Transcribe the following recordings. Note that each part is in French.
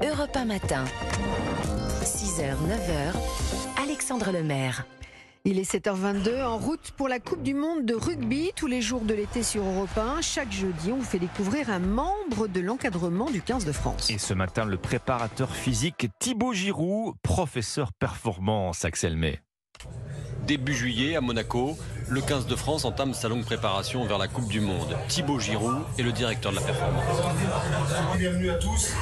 Europe 1 matin. 6h, 9h. Alexandre Lemaire. Il est 7h22 en route pour la Coupe du Monde de rugby tous les jours de l'été sur Europe 1. Chaque jeudi, on vous fait découvrir un membre de l'encadrement du 15 de France. Et ce matin, le préparateur physique Thibaut Giroud, professeur performance, Axel May. Début juillet à Monaco, le 15 de France entame sa longue préparation vers la Coupe du Monde. Thibaut Giroud est le directeur de la performance. Bienvenue à tous.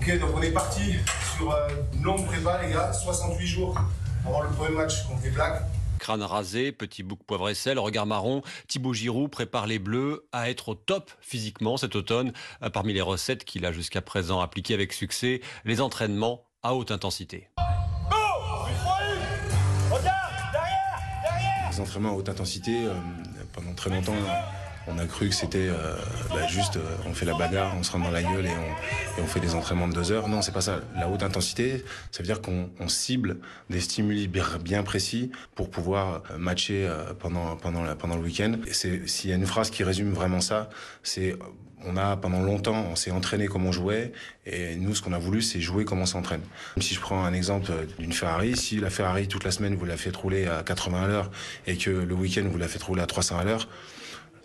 Ok, donc on est parti sur une longue prépa, les gars, 68 jours avant le premier match contre les Blacks. Crâne rasé, petit bouc poivre et sel, regard marron, Thibaut Giroud prépare les Bleus à être au top physiquement cet automne. Euh, Parmi les recettes qu'il a jusqu'à présent appliquées avec succès, les entraînements à haute intensité. Les entraînements à haute intensité, euh, pendant très longtemps, on a cru que c'était euh, bah, juste, euh, on fait la bagarre, on se rend dans la gueule et on, et on fait des entraînements de deux heures. Non, c'est pas ça. La haute intensité, ça veut dire qu'on on cible des stimuli bien, précis pour pouvoir euh, matcher euh, pendant, pendant, la- pendant le week-end. S'il y a une phrase qui résume vraiment ça, c'est on a pendant longtemps, on s'est entraîné comme on jouait, et nous, ce qu'on a voulu, c'est jouer comme on s'entraîne. Si je prends un exemple d'une Ferrari, si la Ferrari toute la semaine vous la faites rouler à 80 à l'heure et que le week-end vous la faites rouler à 300 à l'heure,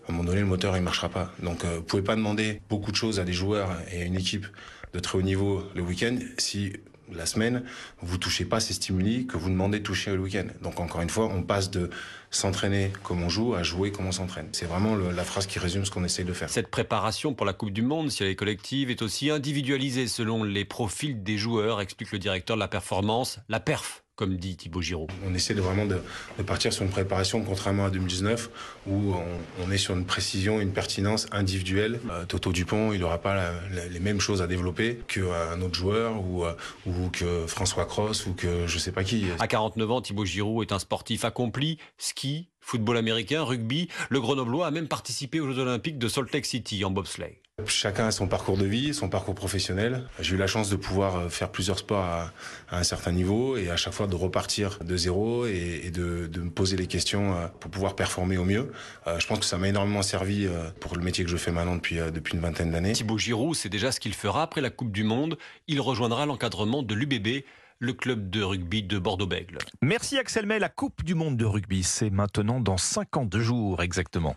à un moment donné, le moteur, il marchera pas. Donc, euh, vous pouvez pas demander beaucoup de choses à des joueurs et à une équipe de très haut niveau le week-end si la semaine, vous touchez pas ces stimuli que vous demandez de toucher le week-end. Donc, encore une fois, on passe de s'entraîner comme on joue à jouer comme on s'entraîne. C'est vraiment la phrase qui résume ce qu'on essaye de faire. Cette préparation pour la Coupe du Monde, si elle est collective, est aussi individualisée selon les profils des joueurs, explique le directeur de la performance, la perf, comme dit Thibaut Giroud. On essaie de vraiment de, de partir sur une préparation, contrairement à 2019, où on, on est sur une précision, une pertinence individuelle. Euh, Toto Dupont, il n'aura pas la- la- les mêmes choses à développer qu'un autre joueur, ou, euh, ou que François Cross, ou que je sais pas qui. À 49 ans, Thibaut Giroud est un sportif accompli, ski, football américain, rugby. Le Grenoblois a même participé aux Jeux Olympiques de Salt Lake City en bobsleigh. Chacun a son parcours de vie, son parcours professionnel. J'ai eu la chance de pouvoir euh, faire plusieurs sports à, à un certain niveau et à chaque fois de repartir de zéro et, et de, de me poser les questions euh, pour pouvoir performer au mieux. Euh, Je pense que ça m'a énormément servi pour le métier que je fais maintenant depuis, depuis une vingtaine d'années. Thibaut Giroud, c'est déjà ce qu'il fera après la Coupe du Monde. Il rejoindra l'encadrement de l'UBB, le club de rugby de Bordeaux-Bègles. Merci Axel May. La Coupe du Monde de rugby, c'est maintenant dans 52 jours exactement.